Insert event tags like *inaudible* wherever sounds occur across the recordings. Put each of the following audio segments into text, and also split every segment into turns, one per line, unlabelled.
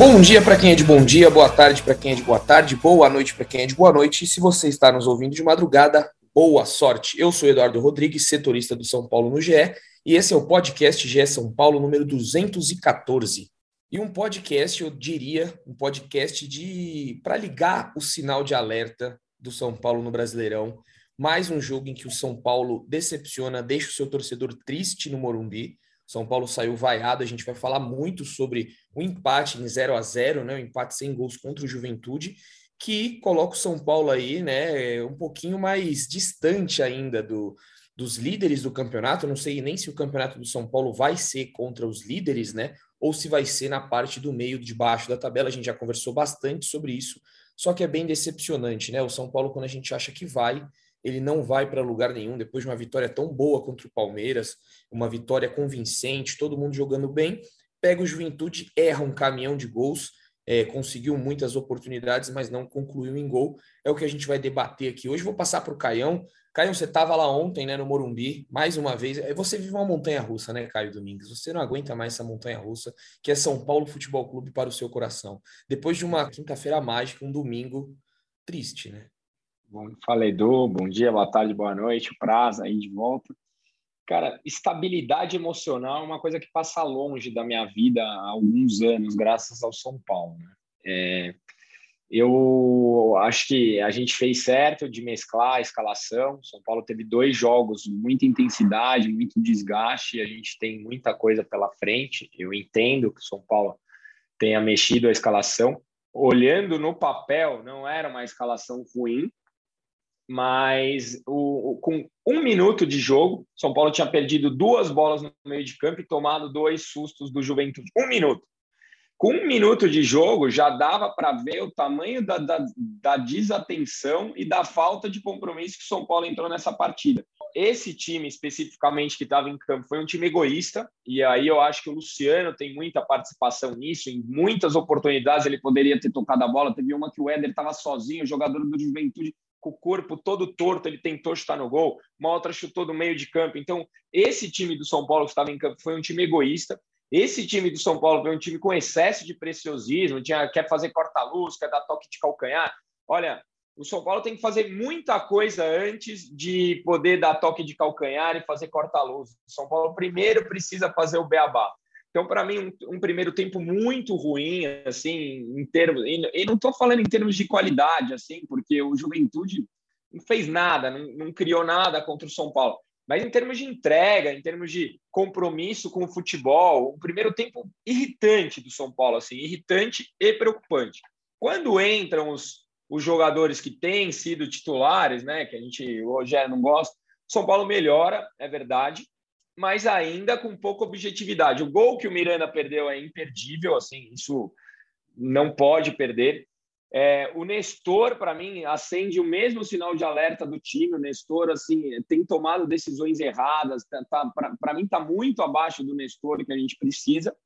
Bom dia para quem é de bom dia, boa tarde para quem é de boa tarde, boa noite para quem é de boa noite. E se você está nos ouvindo de madrugada, boa sorte. Eu sou Eduardo Rodrigues, setorista do São Paulo no GE, e esse é o podcast GE São Paulo número 214. E um podcast, eu diria, um podcast de para ligar o sinal de alerta do São Paulo no Brasileirão. Mais um jogo em que o São Paulo decepciona, deixa o seu torcedor triste no Morumbi. São Paulo saiu vaiado, a gente vai falar muito sobre o empate em 0 a 0 né? O empate sem gols contra o Juventude, que coloca o São Paulo aí, né, um pouquinho mais distante ainda do, dos líderes do campeonato. não sei nem se o campeonato do São Paulo vai ser contra os líderes, né? Ou se vai ser na parte do meio de baixo da tabela. A gente já conversou bastante sobre isso. Só que é bem decepcionante, né? O São Paulo, quando a gente acha que vai, ele não vai para lugar nenhum depois de uma vitória tão boa contra o Palmeiras, uma vitória convincente, todo mundo jogando bem. Pega o Juventude, erra um caminhão de gols, é, conseguiu muitas oportunidades, mas não concluiu em gol. É o que a gente vai debater aqui hoje. Vou passar para o Caião. Caio, você estava lá ontem, né, no Morumbi, mais uma vez. É, você vive uma montanha russa, né, Caio Domingues? Você não aguenta mais essa montanha russa, que é São Paulo Futebol Clube para o seu coração. Depois de uma quinta-feira mágica, um domingo triste, né?
Bom, fala Edu, bom dia, boa tarde, boa noite, prazo aí de volta. Cara, estabilidade emocional é uma coisa que passa longe da minha vida há alguns anos, graças ao São Paulo. Né? É, eu acho que a gente fez certo de mesclar a escalação. São Paulo teve dois jogos, muita intensidade, muito desgaste. A gente tem muita coisa pela frente. Eu entendo que o São Paulo tenha mexido a escalação. Olhando no papel, não era uma escalação ruim, mas o, o, com um minuto de jogo, São Paulo tinha perdido duas bolas no meio de campo e tomado dois sustos do Juventude. Um minuto. Com um minuto de jogo, já dava para ver o tamanho da, da, da, desatenção e da falta de compromisso que São Paulo entrou nessa partida. Esse time, especificamente, que estava em campo, foi um time egoísta, e aí eu acho que o Luciano tem muita participação nisso. Em muitas oportunidades ele poderia ter tocado a bola. Teve uma que o Éder estava sozinho, o jogador do Juventude com o corpo todo torto, ele tentou chutar no gol, uma outra chutou do meio de campo. Então, esse time do São Paulo que estava em campo foi um time egoísta. Esse time do São Paulo foi um time com excesso de preciosismo, tinha, quer fazer corta-luz, quer dar toque de calcanhar. Olha, o São Paulo tem que fazer muita coisa antes de poder dar toque de calcanhar e fazer corta-luz. O São Paulo primeiro precisa fazer o beabá. Então, para mim, um, um, primeiro tempo muito ruim, assim, em termos. E, não estou falando em termos de qualidade, assim, porque o Juventude não fez nada, não, não, criou nada contra o São Paulo. Mas em termos de entrega, em termos de compromisso com o futebol, um primeiro tempo irritante do São Paulo, assim, irritante e preocupante. Quando entram os, os jogadores que têm sido titulares, né, que a gente, o Rogério não gosta, São Paulo melhora, é verdade, mas ainda com pouca objetividade. O gol que o Miranda perdeu é imperdível, assim, isso não pode perder. É, o Nestor, para mim, acende o mesmo sinal de alerta do time. O Nestor, assim, tem tomado decisões erradas. Tá, tá para mim, está muito abaixo do Nestor que a gente precisa.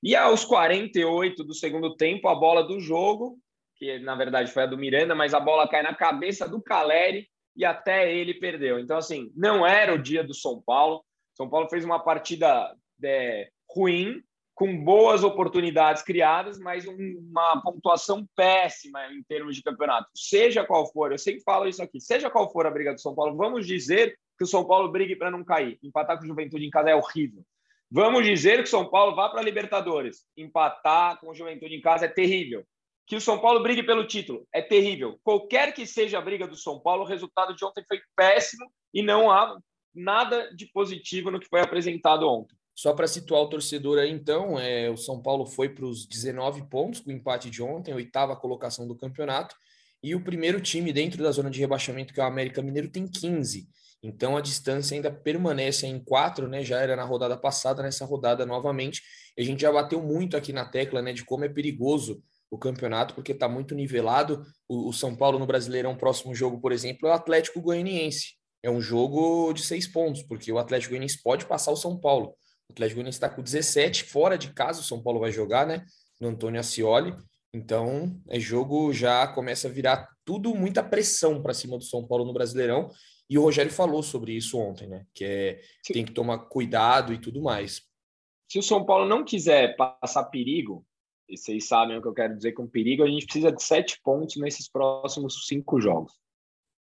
E aos 48 do segundo tempo, a bola do jogo, que na verdade foi a do Miranda, mas a bola cai na cabeça do Caleri e até ele perdeu. Então, assim, não era o dia do São Paulo. São Paulo fez uma partida é, ruim, com boas oportunidades criadas, mas uma pontuação péssima em termos de campeonato. Seja qual for, eu sempre falo isso aqui, seja qual for a briga do São Paulo, vamos dizer que o São Paulo brigue para não cair. Empatar com o Juventude em casa é horrível. Vamos dizer que o São Paulo vá para a Libertadores. Empatar com o Juventude em casa é terrível que o São Paulo brigue pelo título. É terrível. Qualquer que seja a briga do São Paulo, o resultado de ontem foi péssimo e não há nada de positivo no que foi apresentado ontem.
Só para situar o torcedor aí, então, é, o São Paulo foi para os 19 pontos com o empate de ontem, oitava colocação do campeonato, e o primeiro time dentro da zona de rebaixamento, que é o América Mineiro, tem 15. Então a distância ainda permanece em quatro, né? Já era na rodada passada, nessa rodada novamente. E a gente já bateu muito aqui na tecla, né? De como é perigoso o campeonato, porque está muito nivelado. O, o, São Paulo no Brasileirão, próximo jogo, por exemplo, é o Atlético Goianiense. É um jogo de seis pontos, porque o Atlético Goianiense pode passar o São Paulo. O Atlético Goianiense está com 17, fora de casa, o São Paulo vai jogar, né? No Antônio Ascioli. Então, é jogo já começa a virar tudo muita pressão para cima do São Paulo no Brasileirão. E o Rogério falou sobre isso ontem, né? Que é, tem que tomar cuidado e tudo mais.
Se o São Paulo não quiser passar perigo, e vocês sabem o que eu quero dizer com perigo, a gente precisa de sete pontos nesses próximos cinco jogos.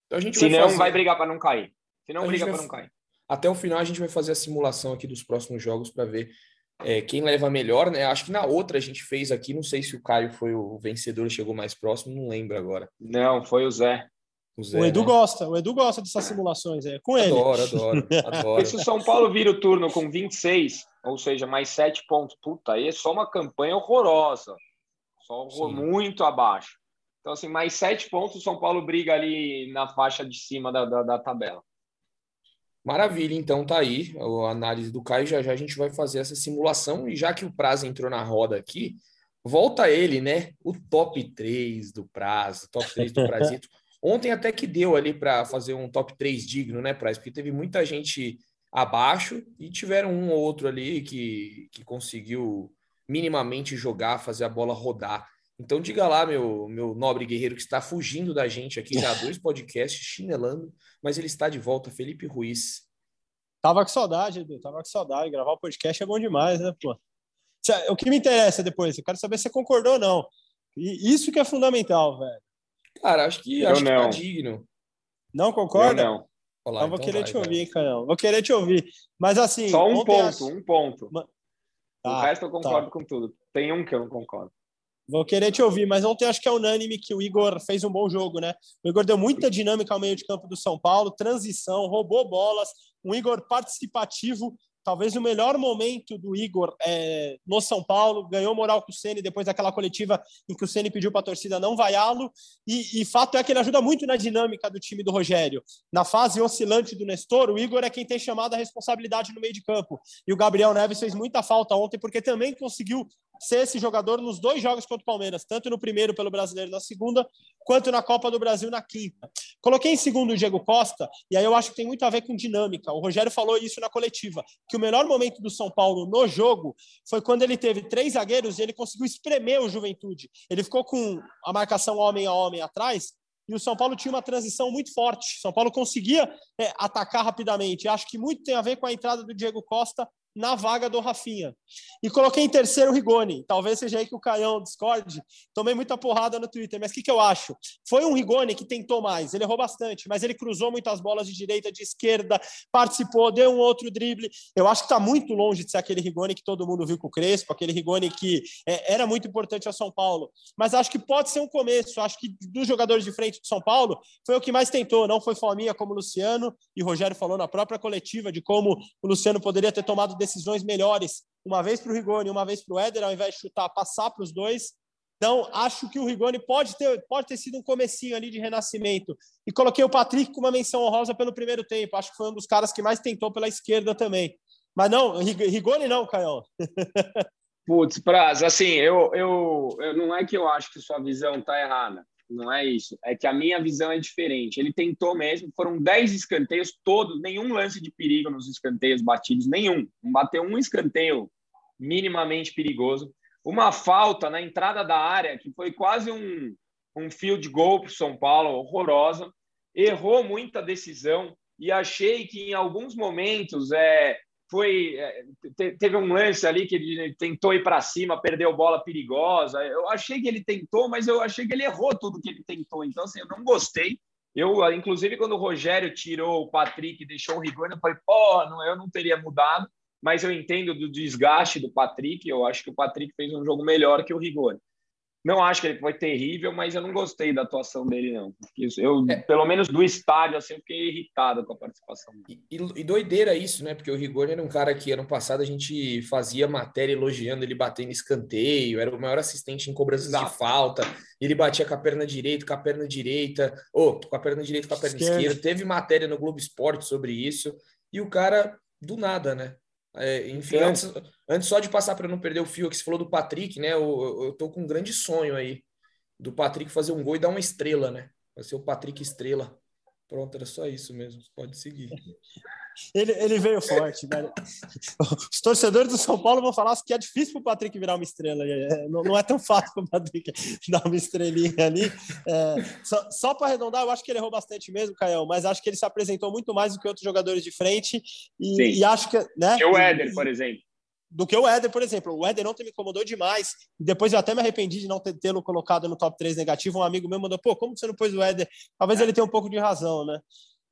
Então a gente Se vai não, fazer... vai brigar para não cair. Se não, briga para não cair.
Até o final a gente vai fazer a simulação aqui dos próximos jogos para ver é, quem leva melhor, né? Acho que na outra a gente fez aqui, não sei se o Caio foi o vencedor, chegou mais próximo, não lembro agora.
Não, foi o Zé.
O, Zé, o Edu né? gosta, o Edu gosta dessas simulações, é com ele.
Adoro, adoro, *laughs* adoro.
se o São Paulo vira o turno com 26, ou seja, mais 7 pontos, puta, aí é só uma campanha horrorosa. Só Sim. muito abaixo. Então, assim, mais 7 pontos, o São Paulo briga ali na faixa de cima da, da, da tabela.
Maravilha, então tá aí a análise do Caio. Já já a gente vai fazer essa simulação. E já que o Prazo entrou na roda aqui, volta ele, né? O top 3 do Prazo, top 3 do Prazito. *laughs* Ontem até que deu ali para fazer um top 3 digno, né, Prazo? Porque teve muita gente abaixo e tiveram um ou outro ali que, que conseguiu minimamente jogar, fazer a bola rodar. Então diga lá, meu, meu nobre guerreiro que está fugindo da gente aqui já *laughs* dois podcasts, chinelando, mas ele está de volta, Felipe Ruiz.
Tava com saudade, Edu, tava com saudade. Gravar o podcast é bom demais, né, pô? O que me interessa depois, eu quero saber se você concordou ou não. E isso que é fundamental, velho.
Cara, acho que, eu acho não. que tá digno.
Não concorda?
Eu não.
Olá, então vou querer vai, te ouvir, Canhão. Vou querer te ouvir. Mas assim.
Só um ponto, acho... um ponto. o ah, resto eu concordo tá. com tudo. Tem um que eu não concordo.
Vou querer te ouvir, mas ontem acho que é unânime que o Igor fez um bom jogo, né? O Igor deu muita dinâmica ao meio de campo do São Paulo, transição, roubou bolas, um Igor participativo, talvez o melhor momento do Igor é, no São Paulo, ganhou moral com o Ceni depois daquela coletiva em que o Ceni pediu para a torcida não vaiá-lo, e, e, fato é que ele ajuda muito na dinâmica do time do Rogério. Na fase oscilante do Nestor, o Igor é quem tem chamado a responsabilidade no meio de campo, e o Gabriel Neves fez muita falta ontem, porque também conseguiu ser esse jogador nos dois jogos contra o Palmeiras, tanto no primeiro pelo Brasileiro na segunda, quanto na Copa do Brasil na quinta. Coloquei em segundo o Diego Costa, e aí eu acho que tem muito a ver com dinâmica. O Rogério falou isso na coletiva, que o melhor momento do São Paulo no jogo foi quando ele teve três zagueiros e ele conseguiu espremer o Juventude. Ele ficou com a marcação homem a homem atrás, e o São Paulo tinha uma transição muito forte. São Paulo conseguia é, atacar rapidamente. Acho que muito tem a ver com a entrada do Diego Costa na vaga do Rafinha. E coloquei em terceiro o Rigoni. Talvez seja aí que o Caião discorde. Tomei muita porrada no Twitter, mas o que, que eu acho? Foi um Rigoni que tentou mais. Ele errou bastante, mas ele cruzou muitas bolas de direita, de esquerda, participou, deu um outro drible. Eu acho que está muito longe de ser aquele Rigoni que todo mundo viu com o Crespo, aquele Rigoni que é, era muito importante a São Paulo. Mas acho que pode ser um começo. Acho que dos jogadores de frente de São Paulo, foi o que mais tentou. Não foi Fominha como o Luciano, e o Rogério falou na própria coletiva de como o Luciano poderia ter tomado decisões melhores, uma vez para o Rigoni, uma vez para o Éder, ao invés de chutar, passar para os dois. Então, acho que o Rigoni pode ter, pode ter sido um comecinho ali de renascimento. E coloquei o Patrick com uma menção honrosa pelo primeiro tempo. Acho que foi um dos caras que mais tentou pela esquerda também. Mas não, Rigoni não, Caio. *laughs*
Putz, Praz, assim, eu, eu, eu, não é que eu acho que sua visão está errada não é isso. É que a minha visão é diferente. Ele tentou mesmo, foram 10 escanteios todos, nenhum lance de perigo nos escanteios batidos, nenhum. Não bateu um escanteio minimamente perigoso. Uma falta na entrada da área, que foi quase um, um field goal para o São Paulo, horrorosa. Errou muita decisão e achei que em alguns momentos é, foi é, teve um lance ali que ele tentou ir para cima, perdeu bola perigosa. Eu achei que ele tentou, mas eu achei que ele errou tudo que ele tentou. Então, assim, eu não gostei. Eu, inclusive, quando o Rogério tirou o Patrick e deixou o Rigoni, eu falei, pô, não, eu não teria mudado. Mas eu entendo do desgaste do Patrick. Eu acho que o Patrick fez um jogo melhor que o Rigoni. Não acho que ele foi terrível, mas eu não gostei da atuação dele, não. Eu, é. pelo menos do estádio, assim, eu fiquei irritado com a participação
dele. E, e, doideira isso, né? Porque o Rigoni era um cara que ano passado a gente fazia matéria elogiando ele batendo escanteio, era o maior assistente em cobranças Exato. de falta, ele batia com a perna direita, com a perna direita, ou oh, com a perna direita, com a perna esquerda. esquerda. Teve matéria no Globo Esporte sobre isso, e o cara, do nada, né? É, enfim, então, antes, antes só de passar para não perder o fio, que você falou do Patrick, né? Eu, eu tô com um grande sonho aí do Patrick fazer um gol e dar uma estrela, né? Vai ser o Patrick Estrela. Pronto, era só isso mesmo. Pode seguir.
Ele, ele veio forte, velho. Os torcedores do São Paulo vão falar que é difícil para o Patrick virar uma estrela. É, não, não é tão fácil para o Patrick *laughs* dar uma estrelinha ali. É, só, só para arredondar, eu acho que ele errou bastante mesmo, Caio, mas acho que ele se apresentou muito mais do que outros jogadores de frente. E, e acho que. Né,
o Éder, por exemplo
do que o Éder, por exemplo. O Éder ontem me incomodou demais. Depois eu até me arrependi de não tê-lo colocado no top 3 negativo. Um amigo meu mandou, pô, como você não pôs o Éder? Talvez ele tenha um pouco de razão, né?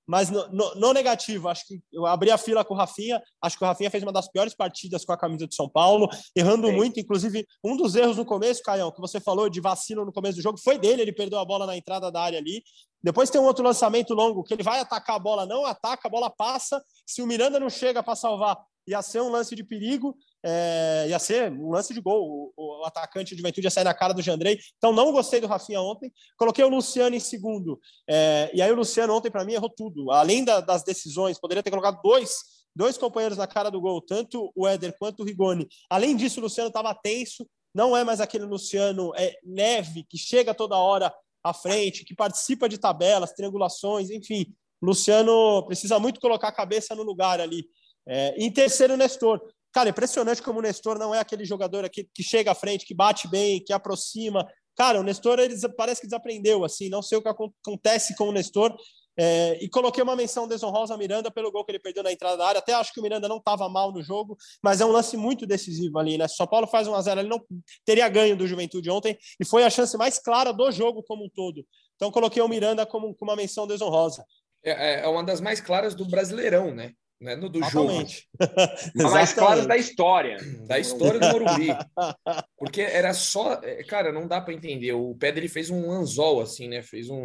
Mas no, no, no, negativo, acho que eu abri a fila com o Rafinha. Acho que o Rafinha fez uma das piores partidas com a camisa de São Paulo, errando Sim. muito. Inclusive, um dos erros no começo, Caião, que você falou de vacilo no começo do jogo, foi dele. Ele perdeu a bola na entrada da área ali. Depois tem um outro lançamento longo que ele vai atacar a bola, não ataca, a bola passa. Se o Miranda não chega para salvar, ia ser um lance de perigo é, ia ser um lance de gol. O, o, atacante de juventude ia sair na cara do Jandrei. Então, não gostei do Rafinha ontem. Coloquei o Luciano em segundo. É, e aí, o Luciano ontem, para mim, errou tudo. Além da, das decisões, poderia ter colocado dois, dois companheiros na cara do gol, tanto o Éder quanto o Rigoni. Além disso, o Luciano estava tenso. Não é mais aquele Luciano é, leve, que chega toda hora à frente, que participa de tabelas, triangulações, enfim. Luciano precisa muito colocar a cabeça no lugar ali. É, em terceiro, Nestor. Cara, impressionante como o Nestor não é aquele jogador aqui que chega à frente, que bate bem, que aproxima. Cara, o Nestor ele parece que desaprendeu, assim, não sei o que acontece com o Nestor. É, e coloquei uma menção desonrosa a Miranda pelo gol que ele perdeu na entrada da área. Até acho que o Miranda não estava mal no jogo, mas é um lance muito decisivo ali, né? Se São Paulo faz 1 a 0 ele não teria ganho do Juventude ontem e foi a chance mais clara do jogo como um todo. Então coloquei o Miranda como, como uma menção desonrosa.
É, é uma das mais claras do Brasileirão, né? né? no do
jogo. *laughs* mais claras da história. *clears throat*
Da história do Morumbi. *laughs* Porque era só. É, cara, não dá para entender. O Pedro ele fez um anzol, assim, né? Fez um.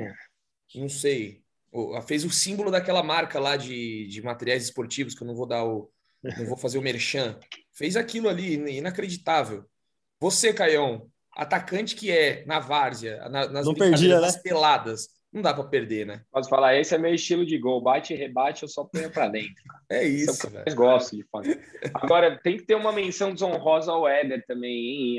Não sei. Fez o símbolo daquela marca lá de, de materiais esportivos, que eu não vou dar o. Não vou fazer o merchan. Fez aquilo ali, inacreditável. Você, Caião, atacante que é na várzea, nas
não perdia, né?
peladas não dá para perder, né?
Posso falar, esse é meu estilo de gol. Bate e rebate, eu só ponho para dentro.
é isso.
É eu mais gosto de fazer. Agora, tem que ter uma menção desonrosa ao Éder também. Hein?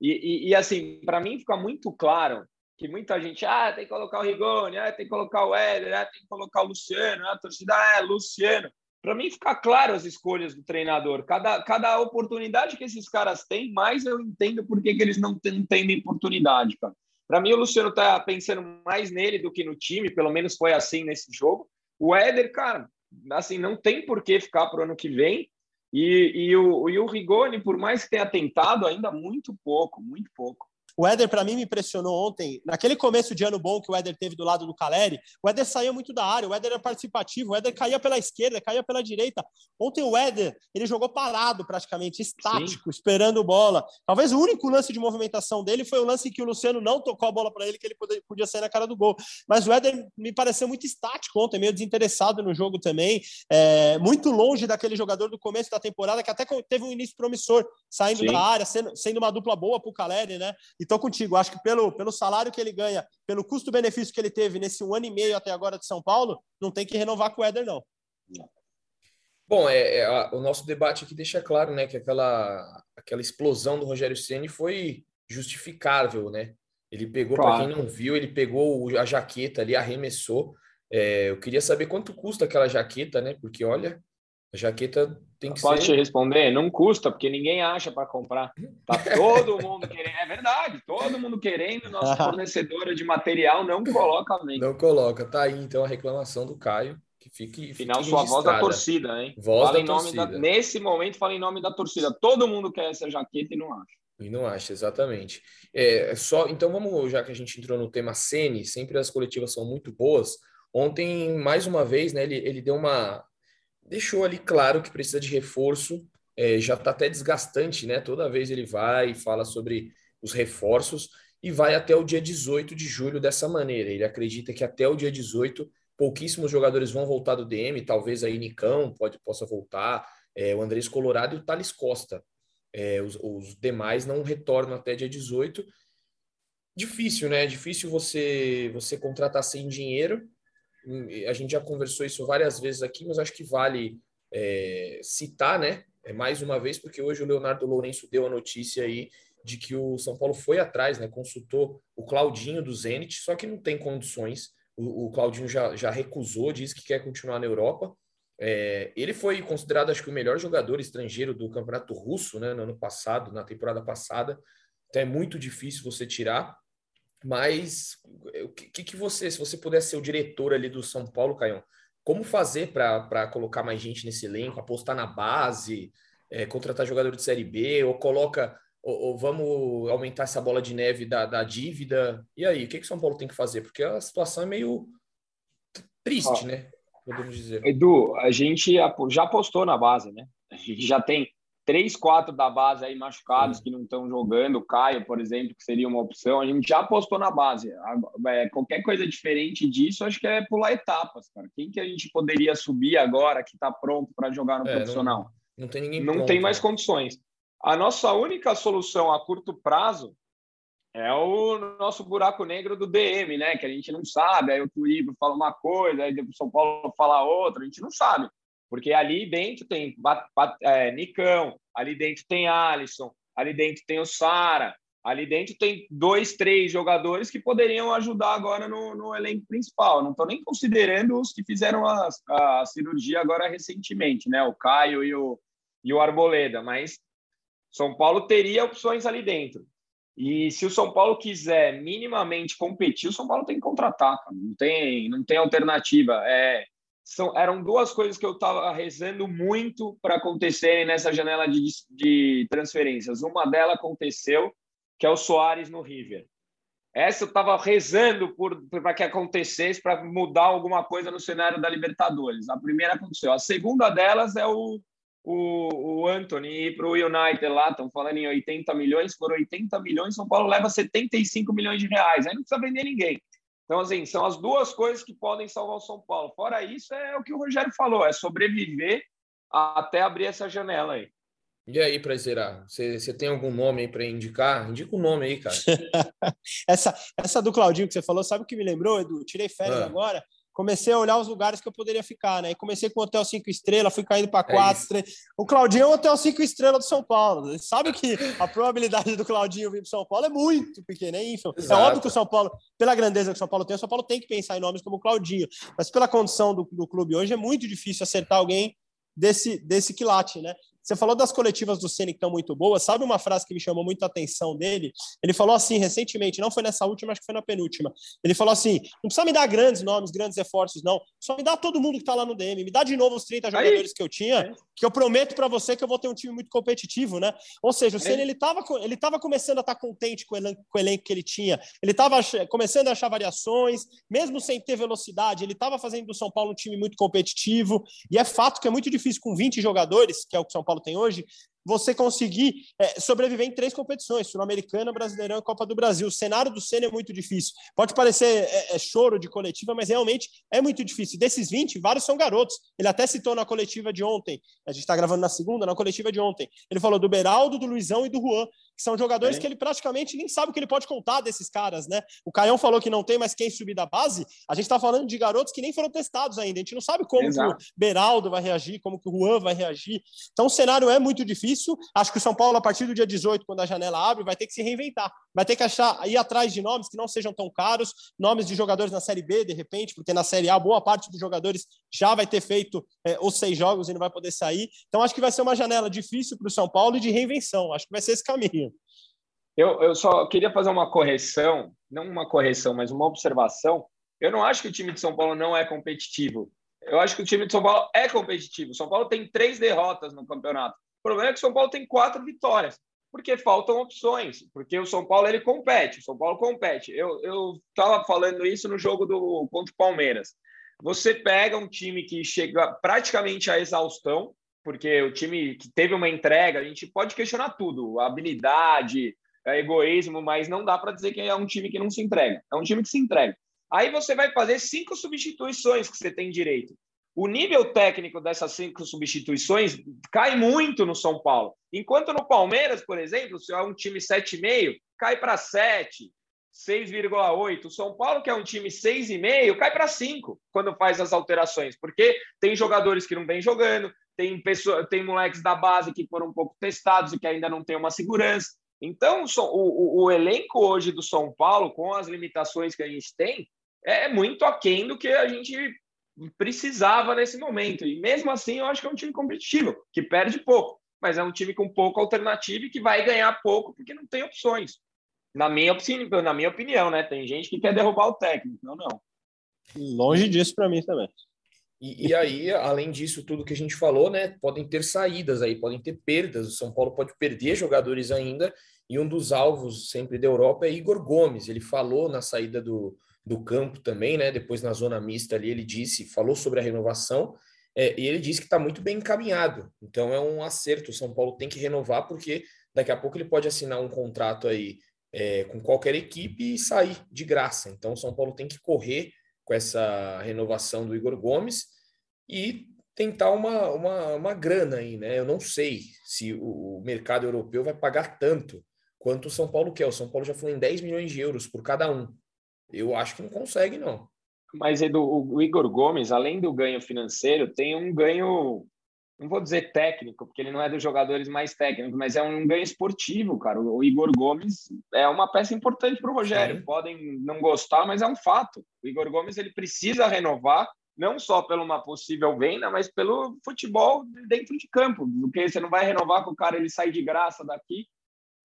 E, e, e assim, para mim fica muito claro que muita gente, ah, tem que colocar o Rigoni, ah, tem que colocar o Éder, ah, tem que colocar o Luciano, ah, a torcida, ah, é Luciano. Para mim fica claro as escolhas do treinador. Cada, cada oportunidade que esses caras têm, mais eu entendo por que, que eles não têm, têm oportunidade, cara. Para mim, o Luciano está pensando mais nele do que no time, pelo menos foi assim nesse jogo. O Éder, cara, assim, não tem por que ficar para o ano que vem. E, e, o, e o Rigoni, por mais que tenha tentado, ainda muito pouco, muito pouco.
O Éder, para mim, me impressionou ontem. Naquele começo de ano bom que o Éder teve do lado do Caleri, o Éder saía muito da área, o Éder era participativo, o Éder caía pela esquerda, caía pela direita. Ontem o Éder, ele jogou parado praticamente, estático, Sim. esperando bola. Talvez o único lance de movimentação dele foi o lance que o Luciano não tocou a bola para ele, que ele podia sair na cara do gol. Mas o Éder me pareceu muito estático ontem, meio desinteressado no jogo também, é, muito longe daquele jogador do começo da temporada, que até teve um início promissor, saindo Sim. da área, sendo, sendo uma dupla boa para o Caleri, né? Estou contigo. Acho que pelo, pelo salário que ele ganha, pelo custo-benefício que ele teve nesse um ano e meio até agora de São Paulo, não tem que renovar com o Éder, não.
Bom, é, é a, o nosso debate aqui deixa claro, né, que aquela, aquela explosão do Rogério Ceni foi justificável, né? Ele pegou, claro. para quem não viu, ele pegou a jaqueta ali, arremessou. É, eu queria saber quanto custa aquela jaqueta, né? Porque olha, a jaqueta tem que
Pode
ser.
te responder? Não custa, porque ninguém acha para comprar. Tá todo mundo querendo. É verdade, todo mundo querendo. Nossa *laughs* fornecedora de material não coloca a
Não coloca. Tá aí então a reclamação do Caio. Que fique.
Final, fique sua voz da torcida, hein?
Voz
fala
da torcida.
Da... Nesse momento, fala em nome da torcida. Todo mundo quer essa jaqueta e não acha.
E não acha, exatamente. É, só, então vamos, já que a gente entrou no tema Sene, sempre as coletivas são muito boas. Ontem, mais uma vez, né, ele, ele deu uma deixou ali claro que precisa de reforço, é, já está até desgastante, né? Toda vez ele vai e fala sobre os reforços. e vai até o dia 18 de julho dessa maneira. Ele acredita que até o dia 18 pouquíssimos jogadores vão voltar do DM, talvez aí Nicão pode, possa voltar, é, o Andrés Colorado e o Thales Costa. É, os, os, demais não retornam até dia 18. Difícil, né? Difícil você, você contratar sem dinheiro. A gente já conversou isso várias vezes aqui, mas acho que vale é, citar, né? É, mais uma vez, porque hoje o Leonardo Lourenço deu a notícia aí de que o São Paulo foi atrás, né? Consultou o Claudinho do Zenit, só que não tem condições. O, o Claudinho já, já recusou, disse que quer continuar na Europa. É, ele foi considerado, acho que, o melhor jogador estrangeiro do campeonato russo, né, no ano passado, na temporada passada. Então é muito difícil você tirar. Mas o que, que você, se você pudesse ser o diretor ali do São Paulo, Caião, como fazer para colocar mais gente nesse elenco, apostar na base, é, contratar jogador de Série B, ou coloca, ou, ou, vamos aumentar essa bola de neve da, da dívida? E aí, o que, que São Paulo tem que fazer? Porque a situação é meio triste, né? podemos dizer.
Edu, a gente já apostou na base, né? A gente já tem três, quatro da base aí machucados que não estão jogando, o Caio, por exemplo, que seria uma opção. A gente já apostou na base. É, qualquer coisa diferente disso, acho que é pular etapas, cara. Quem que a gente poderia subir agora que está pronto para jogar no é, profissional?
Não, não, tem ninguém.
Não
pronto,
tem mais né? condições. A nossa única solução a curto prazo é o nosso buraco negro do DM, né? Que a gente não sabe. Aí o Turibo fala uma coisa, aí o São Paulo fala outra, a gente não sabe. Porque ali dentro tem é, Nicão, ali dentro tem Alisson, ali dentro tem o Sara, ali dentro tem dois, três jogadores que poderiam ajudar agora no, no elenco principal. Não estou nem considerando os que fizeram a, a, cirurgia agora recentemente, né? O Caio e o, e o Arboleda, mas São Paulo teria opções ali dentro. E se o São Paulo quiser minimamente competir, o São Paulo tem que contratar, não tem, não tem alternativa. É, são, eram duas coisas que eu estava rezando muito para acontecerem nessa janela de, de transferências. Uma delas aconteceu, que é o Soares no River. Essa eu estava rezando para que acontecesse, para mudar alguma coisa no cenário da Libertadores. A primeira aconteceu. A segunda delas é o o, o Anthony ir para o United lá, estão falando em 80 milhões, por 80 milhões, São Paulo leva 75 milhões de reais, aí não precisa vender ninguém. Então, assim, são as duas coisas que podem salvar o São Paulo. Fora isso, é o que o Rogério falou, é sobreviver até abrir essa janela aí.
E aí, Prazeira, você, você tem algum nome aí para indicar? Indica o um nome aí, cara. *laughs*
essa, essa do Claudinho que você falou, sabe o que me lembrou, Edu? Tirei férias ah. agora comecei a olhar os lugares que eu poderia ficar, né? E comecei com o Hotel 5 Estrelas, fui caindo para 4. É o Claudinho é o Hotel 5 Estrelas do São Paulo. Sabe que a probabilidade do Claudinho vir para São Paulo é muito pequena, hein? É óbvio que o São Paulo, pela grandeza que o São Paulo tem, o São Paulo tem que pensar em nomes como o Claudinho. Mas pela condição do, do clube hoje, é muito difícil acertar alguém desse, desse quilate, né? Você falou das coletivas do Ceni que estão muito boas. Sabe uma frase que me chamou muito a atenção dele? Ele falou assim recentemente, não foi nessa última, acho que foi na penúltima. Ele falou assim: não precisa me dar grandes nomes, grandes reforços, não. Só me dá todo mundo que está lá no DM. Me dá de novo os 30 jogadores Aí. que eu tinha, é. que eu prometo para você que eu vou ter um time muito competitivo, né? Ou seja, o Ceni ele estava ele tava começando a estar tá contente com o, elenco, com o elenco que ele tinha. Ele estava começando a achar variações, mesmo sem ter velocidade. Ele estava fazendo do São Paulo um time muito competitivo. E é fato que é muito difícil com 20 jogadores, que é o que o São Paulo Paulo tem hoje, você conseguir é, sobreviver em três competições, Sul-Americana, Brasileirão e Copa do Brasil. O cenário do Senna é muito difícil. Pode parecer é, é, choro de coletiva, mas realmente é muito difícil. Desses 20, vários são garotos. Ele até citou na coletiva de ontem, a gente está gravando na segunda, na coletiva de ontem. Ele falou do Beraldo, do Luizão e do Juan, que são jogadores é. que ele praticamente nem sabe o que ele pode contar desses caras, né? O Caião falou que não tem mais quem subir da base. A gente está falando de garotos que nem foram testados ainda. A gente não sabe como o Beraldo vai reagir, como que o Juan vai reagir. Então o cenário é muito difícil. Acho que o São Paulo, a partir do dia 18, quando a janela abre, vai ter que se reinventar. Vai ter que achar, ir atrás de nomes que não sejam tão caros, nomes de jogadores na Série B, de repente, porque na Série A, boa parte dos jogadores já vai ter feito é, os seis jogos e não vai poder sair. Então acho que vai ser uma janela difícil para o São Paulo e de reinvenção. Acho que vai ser esse caminho.
Eu, eu só queria fazer uma correção, não uma correção, mas uma observação. Eu não acho que o time de São Paulo não é competitivo. Eu acho que o time de São Paulo é competitivo. São Paulo tem três derrotas no campeonato. Problema é que o São Paulo tem quatro vitórias, porque faltam opções, porque o São Paulo ele compete, o São Paulo compete. Eu estava falando isso no jogo do contra o Palmeiras. Você pega um time que chega praticamente à exaustão, porque o time que teve uma entrega, a gente pode questionar tudo, habilidade, é egoísmo, mas não dá para dizer que é um time que não se entrega. É um time que se entrega. Aí você vai fazer cinco substituições que você tem direito. O nível técnico dessas cinco substituições cai muito no São Paulo. Enquanto no Palmeiras, por exemplo, se é um time 7,5, cai para 7, 6,8. O São Paulo, que é um time 6,5, cai para 5 quando faz as alterações, porque tem jogadores que não vêm jogando, tem, pessoa, tem moleques da base que foram um pouco testados e que ainda não tem uma segurança. Então, o, o, o elenco hoje do São Paulo, com as limitações que a gente tem, é muito aquém do que a gente precisava nesse momento. E mesmo assim, eu acho que é um time competitivo, que perde pouco, mas é um time com pouco alternativa e que vai ganhar pouco porque não tem opções. Na minha, opinião, na minha opinião, né? Tem gente que quer derrubar o técnico, não, não.
Longe disso para mim também.
E, e, aí, além disso, tudo que a gente falou, né? Podem ter saídas aí, podem ter perdas. O São Paulo pode perder jogadores ainda. E um dos alvos sempre da Europa é Igor Gomes. Ele falou na saída do, do campo também, né? Depois na zona mista ali, ele disse, falou sobre a renovação, é, e ele disse que está muito bem encaminhado. Então é um acerto. O São Paulo tem que renovar, porque daqui a pouco ele pode assinar um contrato aí é, com qualquer equipe e sair de graça. Então o São Paulo tem que correr com essa renovação do Igor Gomes e tentar uma, uma, uma grana aí, né? Eu não sei se o mercado europeu vai pagar tanto quanto o São Paulo quer. O São Paulo já falou em 10 milhões de euros por cada um. Eu acho que não consegue, não.
Mas, Edu, o Igor Gomes, além do ganho financeiro, tem um ganho, não vou dizer técnico, porque ele não é dos jogadores mais técnicos, mas é um ganho esportivo, cara. O Igor Gomes é uma peça importante para o Rogério. Podem não gostar, mas é um fato. O Igor Gomes ele precisa renovar, não só pela uma possível venda, mas pelo futebol dentro de campo, porque você não vai renovar com o cara ele sai de graça daqui.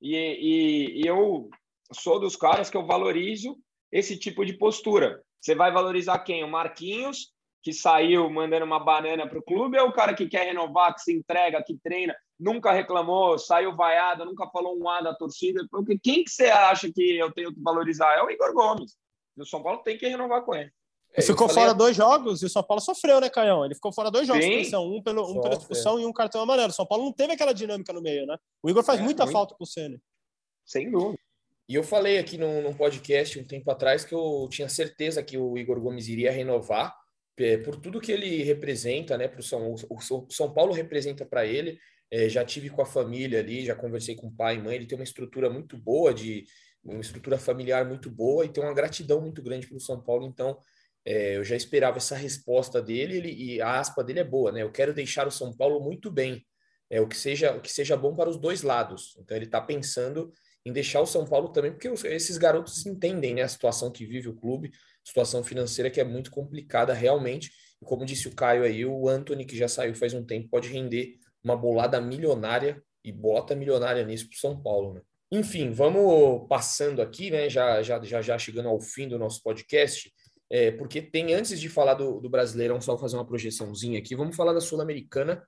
E, e, e eu sou dos caras que eu valorizo esse tipo de postura. Você vai valorizar quem? O Marquinhos, que saiu mandando uma banana para o clube, ou o cara que quer renovar, que se entrega, que treina, nunca reclamou, saiu vaiado, nunca falou um A da torcida? Porque quem que você acha que eu tenho que valorizar? É o Igor Gomes. o São Paulo tem que renovar com ele.
Ele ficou falei... fora dois jogos e o São Paulo sofreu, né, Caião? Ele ficou fora dois jogos Sim. um, pelo, um pela expulsão e um cartão amarelo. O São Paulo não teve aquela dinâmica no meio, né? O Igor faz é, muita muito. falta pro Senna.
Sem dúvida.
E eu falei aqui num, num, podcast um tempo atrás que eu tinha certeza que o Igor Gomes iria renovar é, por tudo que ele representa, né? Pro São, o São Paulo representa para ele. É, já tive com a família ali, já conversei com o pai e mãe. Ele tem uma estrutura muito boa, de uma estrutura familiar muito boa e tem uma gratidão muito grande pelo São Paulo. Então, é, eu já esperava essa resposta dele ele, e a aspa dele é boa, né? Eu quero deixar o São Paulo muito bem, é o que seja o que seja bom para os dois lados. Então, ele está pensando em deixar o São Paulo também, porque esses garotos entendem né, a situação que vive o clube, situação financeira que é muito complicada realmente. Como disse o Caio aí, o Anthony, que já saiu faz um tempo, pode render uma bolada milionária e bota milionária nisso para o São Paulo. Né? Enfim, vamos passando aqui, né? Já, já, já, já chegando ao fim do nosso podcast, é, porque tem, antes de falar do, do Brasileirão, só fazer uma projeçãozinha aqui, vamos falar da Sul-Americana.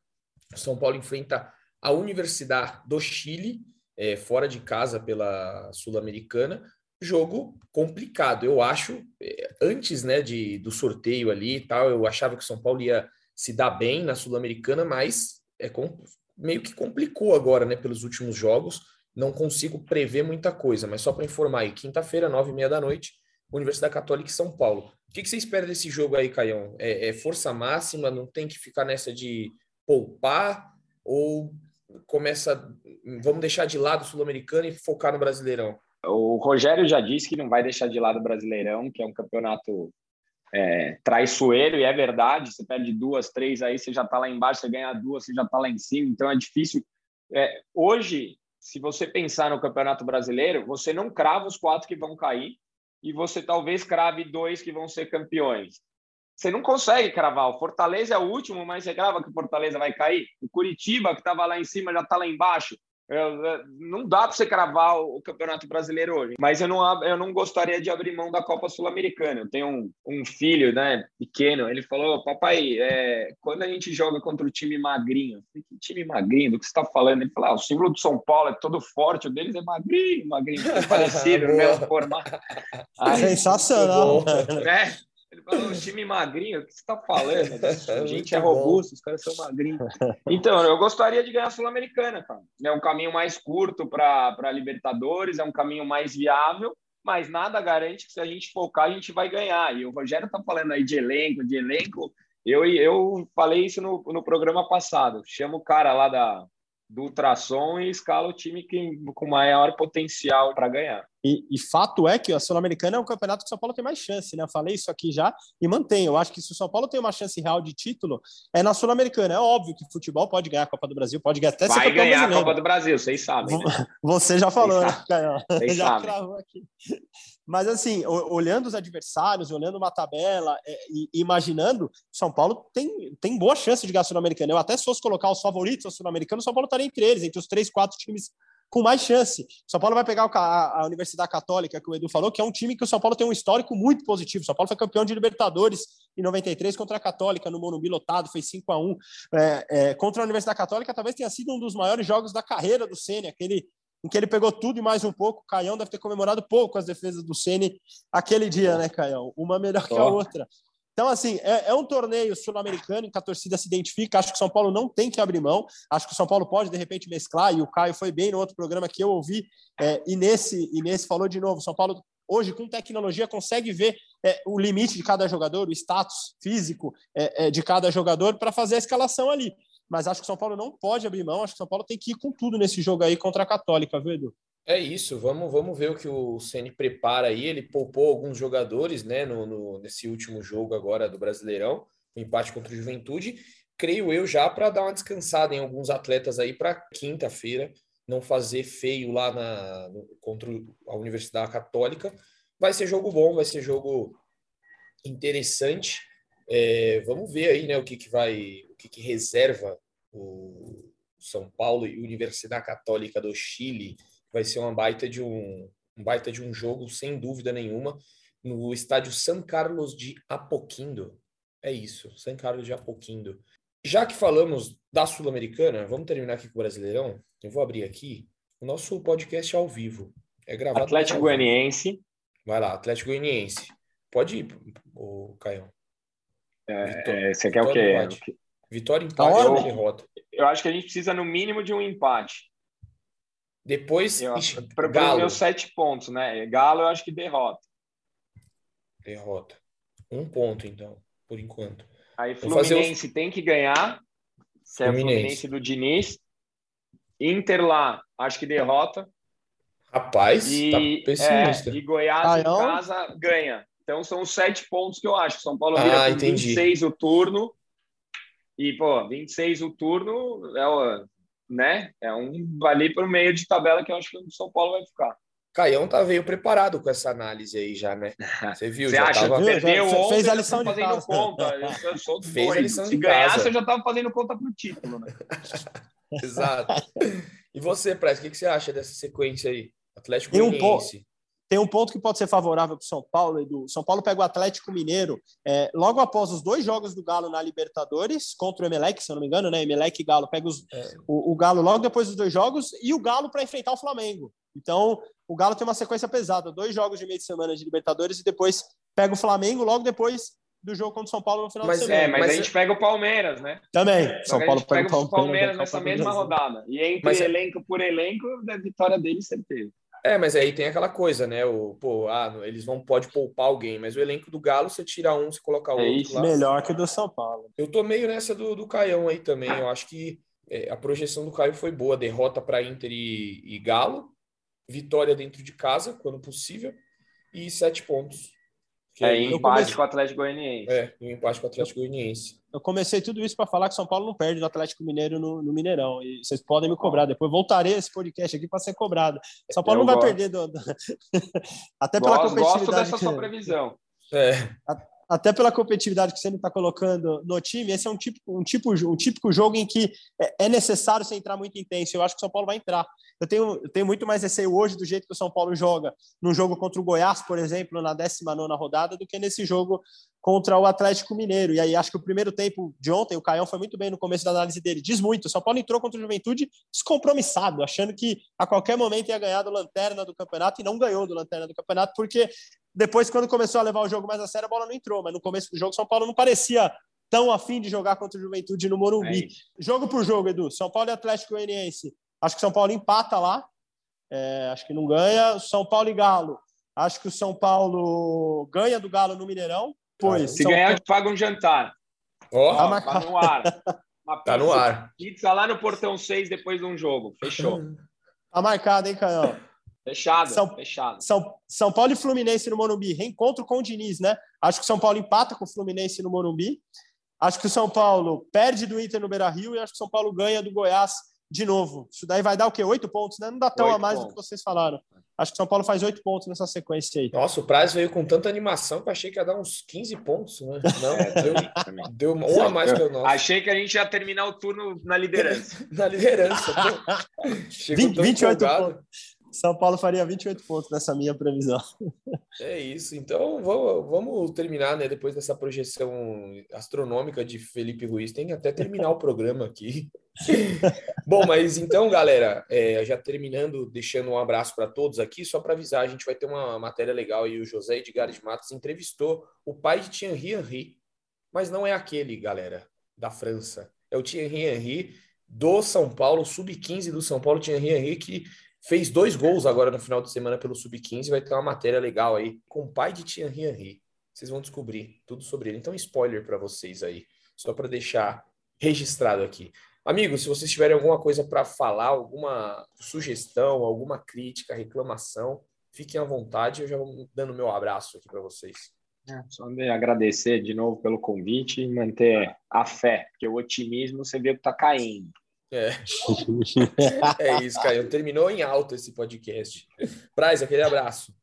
São Paulo enfrenta a Universidade do Chile é, fora de casa pela Sul-Americana. Jogo complicado, eu acho. É, antes né, de, do sorteio ali e tal, eu achava que o São Paulo ia se dar bem na Sul-Americana, mas é com, meio que complicou agora, né, pelos últimos jogos. Não consigo prever muita coisa, mas só para informar aí, quinta-feira, nove e meia da noite, Universidade Católica em São Paulo. O que, que você espera desse jogo aí, Caião? É, é, força máxima? Não tem que ficar nessa de poupar? Ou começa, vamos deixar de lado o sul-americano e focar no Brasileirão?
O Rogério já disse que não vai deixar de lado o Brasileirão, que é um campeonato é, traiçoeiro, e é verdade. Você perde duas, três, aí você já está lá embaixo, você ganha duas, você já está lá em cima, então é difícil. É, hoje, se você pensar no Campeonato Brasileiro, você não crava os quatro que vão cair e você talvez crave dois que vão ser campeões você não consegue cravar. O Fortaleza é o último, mas você crava que o Fortaleza vai cair. O Curitiba, que estava lá em cima, já está lá embaixo. Não dá para você cravar o Campeonato Brasileiro hoje. Mas eu não, eu não gostaria de abrir mão da Copa Sul-Americana. Eu tenho um, um, filho né, pequeno. Ele falou: Papai, é, quando a gente joga contra o time magrinho, eu falei, que time magrinho? Do que você está falando? Ele falou: ah, o símbolo do São Paulo é todo forte, o deles é magrinho, magrinho, *laughs* parecido, no mesmo formato. *laughs*
Sensacional. *laughs*
É. falou, time magrinho, o que você está falando? *laughs* A gente é robusto, os caras são magrinhos. *laughs* Então, eu gostaria de ganhar a Sul-Americana, cara. É um caminho mais curto para Libertadores, é um caminho mais viável, mas nada garante que se a gente focar, a gente vai ganhar. E o Rogério está falando aí de elenco, de elenco. Eu, eu falei isso no, no programa passado. Chama o cara lá da, do ultrassom e escala o time que, com maior potencial para ganhar.
E, e, fato é que a Sul-Americana é o campeonato que o São Paulo tem mais chance, né? Eu falei isso aqui já e mantenho. Eu acho que se o São Paulo tem uma chance real de título, é na Sul-Americana. É óbvio que futebol pode ganhar a Copa do Brasil, pode ganhar até
Vai ser ganhar brasileiro. a Copa do Brasil, vocês sabem. Né?
Você já falou, né, Caio? *laughs* Já cravou aqui. Mas, assim, olhando os adversários, olhando uma tabela é, e imaginando, São Paulo tem, tem boa chance de ganhar a Sul-Americana. Eu até se fosse colocar os favoritos ao Sul-Americano, São Paulo estaria entre eles, entre os três, quatro times com mais chance. São Paulo vai pegar a, Universidade Católica, que o Edu falou, que é um time que o São Paulo tem um histórico muito positivo. São Paulo foi campeão de Libertadores em 93 contra a Católica, no Morumbi lotado, fez 5 a 1 é, é, Contra a Universidade Católica, talvez tenha sido um dos maiores jogos da carreira do Ceni, aquele em que ele pegou tudo e mais um pouco. O Caião deve ter comemorado pouco as defesas do Ceni aquele dia, né, Caião? Uma melhor que a outra. Então, assim, é, é um torneio sul-americano em que a torcida se identifica. Acho que o São Paulo não tem que abrir mão. Acho que o São Paulo pode, de repente, mesclar. E o Caio foi bem no outro programa que eu ouvi. É, e, nesse, e nesse falou de novo: São Paulo, hoje, com tecnologia, consegue ver é, o limite de cada jogador, o status físico é, é, de cada jogador para fazer a escalação ali. Mas acho que o São Paulo não pode abrir mão. Acho que o São Paulo tem que ir com tudo nesse jogo aí contra a Católica, viu, Edu?
É isso, vamos, vamos ver o que o Ceni prepara aí. Ele poupou alguns jogadores, né, no, no, nesse último jogo agora do Brasileirão, o empate contra o Juventude. Creio eu já para dar uma descansada em alguns atletas aí para quinta-feira, não fazer feio lá na, no, contra a Universidade Católica. Vai ser jogo bom, vai ser jogo interessante. É, vamos ver aí, né, o que, que vai, o que, que reserva o São Paulo e Universidade Católica do Chile vai ser uma baita de um, um baita de um jogo, sem dúvida nenhuma, no estádio San Carlos de Apoquindo. É isso, San Carlos de Apoquindo. Já que falamos da Sul-Americana, vamos terminar aqui com o Brasileirão. Eu vou abrir aqui o nosso podcast ao vivo. É gravado.
Atlético Goianiense.
Vai lá, Atlético Goianiense. Pode ir, o Caio.
É, Vitória, é, você quer o quê?
Vitória, empate ou derrota?
Eu acho que a gente precisa, no mínimo, de um empate.
Depois,
para os meus sete pontos, né? Galo, eu acho que derrota.
Derrota. Um ponto, então, por enquanto.
Aí, Fluminense os... tem que ganhar. Se é o Fluminense do Diniz. Inter lá, acho que derrota.
Rapaz,
e, tá pessimista. É, e Goiás ah, em casa ganha. Então são os sete pontos que eu acho. São Paulo vira ah, 26 o turno. E, pô, 26 o turno é o né? É um ali para o meio de tabela que eu acho que o São Paulo vai ficar.
Caião tá veio preparado com essa análise aí já, né? *laughs*
Você viu? Você já acha? Tava... Perdeu já, ontem, fez a lição fazendo casa. conta. Eu sou *laughs* fez doido. a lição Se ganhasse, eu já tava fazendo conta pro título, né? *laughs*
Exato. E você, Press, o que, que você acha dessa sequência aí? Atlético Goianiense. Um
tem um ponto que pode ser favorável para o São Paulo, Edu. São Paulo pega o Atlético Mineiro é, logo após os dois jogos do Galo na Libertadores, contra o Emelec, se eu não me engano, né? Emelec e Galo pega os, é. o, o, Galo logo depois dos dois jogos e o Galo para enfrentar o Flamengo. Então, o Galo tem uma sequência pesada: dois jogos de meio de semana de Libertadores e depois pega o Flamengo logo depois do jogo contra o São Paulo no final
mas,
de semana.
É, mas, mas a gente pega o Palmeiras, né?
Também.
São Paulo pega, pega o Palmeiras, Palmeiras nessa mesma rodada. E entre mas, é elenco por elenco, a vitória dele certeza.
É, mas aí tem aquela coisa, né? O, pô, ah, eles vão pode poupar alguém, mas o elenco do Galo, você tira um, você coloca é outro.
Lá. Melhor que o do São Paulo.
Eu tô meio nessa do, do Caião aí também. Eu acho que é, a projeção do Caio foi boa. Derrota para Inter e, e Galo, vitória dentro de casa, quando possível, e sete pontos.
É, empate comecei... com o Atlético Goianiense.
É, um empate com o Atlético Goianiense.
Eu comecei tudo isso para falar que São Paulo não perde do Atlético Mineiro no, no, Mineirão. E vocês podem me cobrar. Depois voltarei esse podcast aqui para ser cobrado. São Paulo eu não gosto. vai perder do. do... *laughs* Até pela gosto, competitividade.
Gosto dessa que... sua previsão.
É
até pela competitividade que você está colocando no time, esse é um tipo, um tipo, um típico jogo em que é, é necessário você entrar muito intenso. Eu acho que o São Paulo vai entrar. Eu tenho, eu tenho muito mais receio hoje do jeito que o São Paulo joga, num jogo contra o Goiás, por exemplo, na 19 rodada, do que nesse jogo contra o Atlético Mineiro. E aí acho que o primeiro tempo de ontem, o Caião foi muito bem no começo da análise dele. Diz muito. O São Paulo entrou contra o Juventude descompromissado, achando que a qualquer momento ia ganhar do Lanterna do campeonato e não ganhou do Lanterna do campeonato, porque Depois, quando começou a levar o jogo mais a sério, a bola não entrou. Mas no começo do jogo, São Paulo não parecia tão afim de jogar contra o Juventude no Morumbi. É jogo por jogo, Edu. São Paulo e Atlético Goianiense. Acho que São Paulo empata lá. É, acho que não ganha. São Paulo e Galo. Acho que o São Paulo ganha do Galo no Mineirão. Pois,
Se
São
ganhar,
Paulo...
paga um jantar. Oh, tá no ar.
tá no ar.
Pizza lá no portão 6 depois de um jogo. Fechou.
Tá marcado, hein, Canhão?
Fechado,
São,
fechado.
São, São Paulo e Fluminense no Morumbi. Reencontro com o Diniz, né? Acho que o São Paulo empata com o Fluminense no Morumbi. Acho que o São Paulo perde do Inter no Beira Rio e acho que o São Paulo ganha do Goiás de novo. Isso daí vai dar o quê? Oito pontos, né? Não dá tão a mais pontos. do que vocês falaram. Acho que o São Paulo faz oito pontos nessa sequência aí.
Nossa, o Praz veio com tanta animação que eu achei que ia dar uns 15 pontos, né? Não, é, deu, deu um a mais que o nosso.
Achei que a gente ia terminar o turno na liderança. *laughs*
na liderança.
20, 28 *laughs* pontos. São Paulo faria 28 pontos nessa minha previsão.
É isso. Então vamos, vamos terminar, né? Depois dessa projeção astronômica de Felipe Ruiz, tem que até terminar o programa aqui. *laughs* Bom, mas então, galera, é, já terminando, deixando um abraço para todos aqui, só para avisar, a gente vai ter uma matéria legal e o José Edgar de Matos entrevistou o pai de Thierry Henry, mas não é aquele, galera, da França. É o Thierry Henry do São Paulo, sub-15 do São Paulo, Thierry Henry, que fez dois gols agora no final de semana pelo Sub-15. Vai ter uma matéria legal aí com o pai de Thierry Henry. Vocês vão descobrir tudo sobre ele. Então, spoiler para vocês aí, só para deixar registrado aqui. Amigos, se vocês tiverem alguma coisa para falar, alguma sugestão, alguma crítica, reclamação, fiquem à vontade. Eu já vou dando meu abraço aqui para vocês.
É, só agradecer de novo pelo convite e manter a fé, porque o otimismo você vê que está caindo.
É. *laughs* é isso, Caio. Terminou em alto esse podcast. Praz, aquele abraço.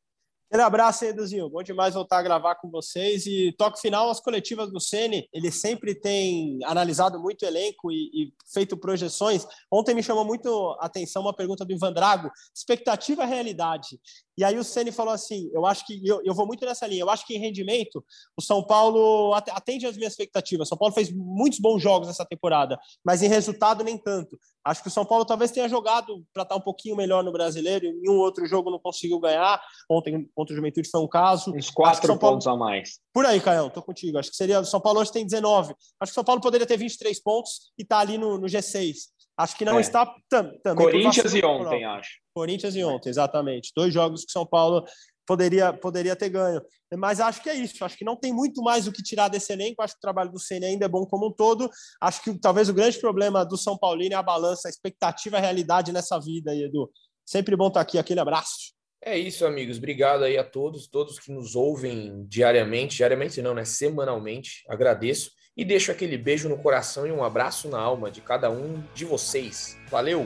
Aquele abraço Eduzinho. Bom demais voltar a gravar com vocês. E toque final as coletivas do Sene. Ele sempre tem analisado muito o elenco e, e, feito projeções. Ontem me chamou muito a atenção uma pergunta do Ivan Drago: expectativa realidade. E aí o Ceni falou assim: eu acho que eu, eu vou muito nessa linha. Eu acho que em rendimento o São Paulo atende às minhas expectativas. O São Paulo fez muitos bons jogos nessa temporada, mas em resultado nem tanto. Acho que o São Paulo talvez tenha jogado para estar um pouquinho melhor no brasileiro. Em um outro jogo não conseguiu ganhar. Ontem contra o Juventude foi um caso.
Uns quatro pontos a mais.
Por aí, Caio, tô contigo. Acho que seria. O São Paulo hoje tem 19. Acho que o São Paulo poderia ter 23 pontos e tá ali no, no G6. Acho que não é. está tam, também.
Corinthians e ontem, acho.
Corinthians e ontem, exatamente. Dois jogos que São Paulo poderia, poderia ter ganho. Mas acho que é isso. Acho que não tem muito mais o que tirar desse elenco. Acho que o trabalho do Ceni ainda é bom como um todo. Acho que talvez o grande problema do São Paulino é a balança, a expectativa a realidade nessa vida aí, Edu. Sempre bom estar aqui. Aquele abraço.
É isso, amigos. Obrigado aí a todos, todos que nos ouvem diariamente, diariamente não, né? Semanalmente. Agradeço. E deixo aquele beijo no coração e um abraço na alma de cada um de vocês. Valeu!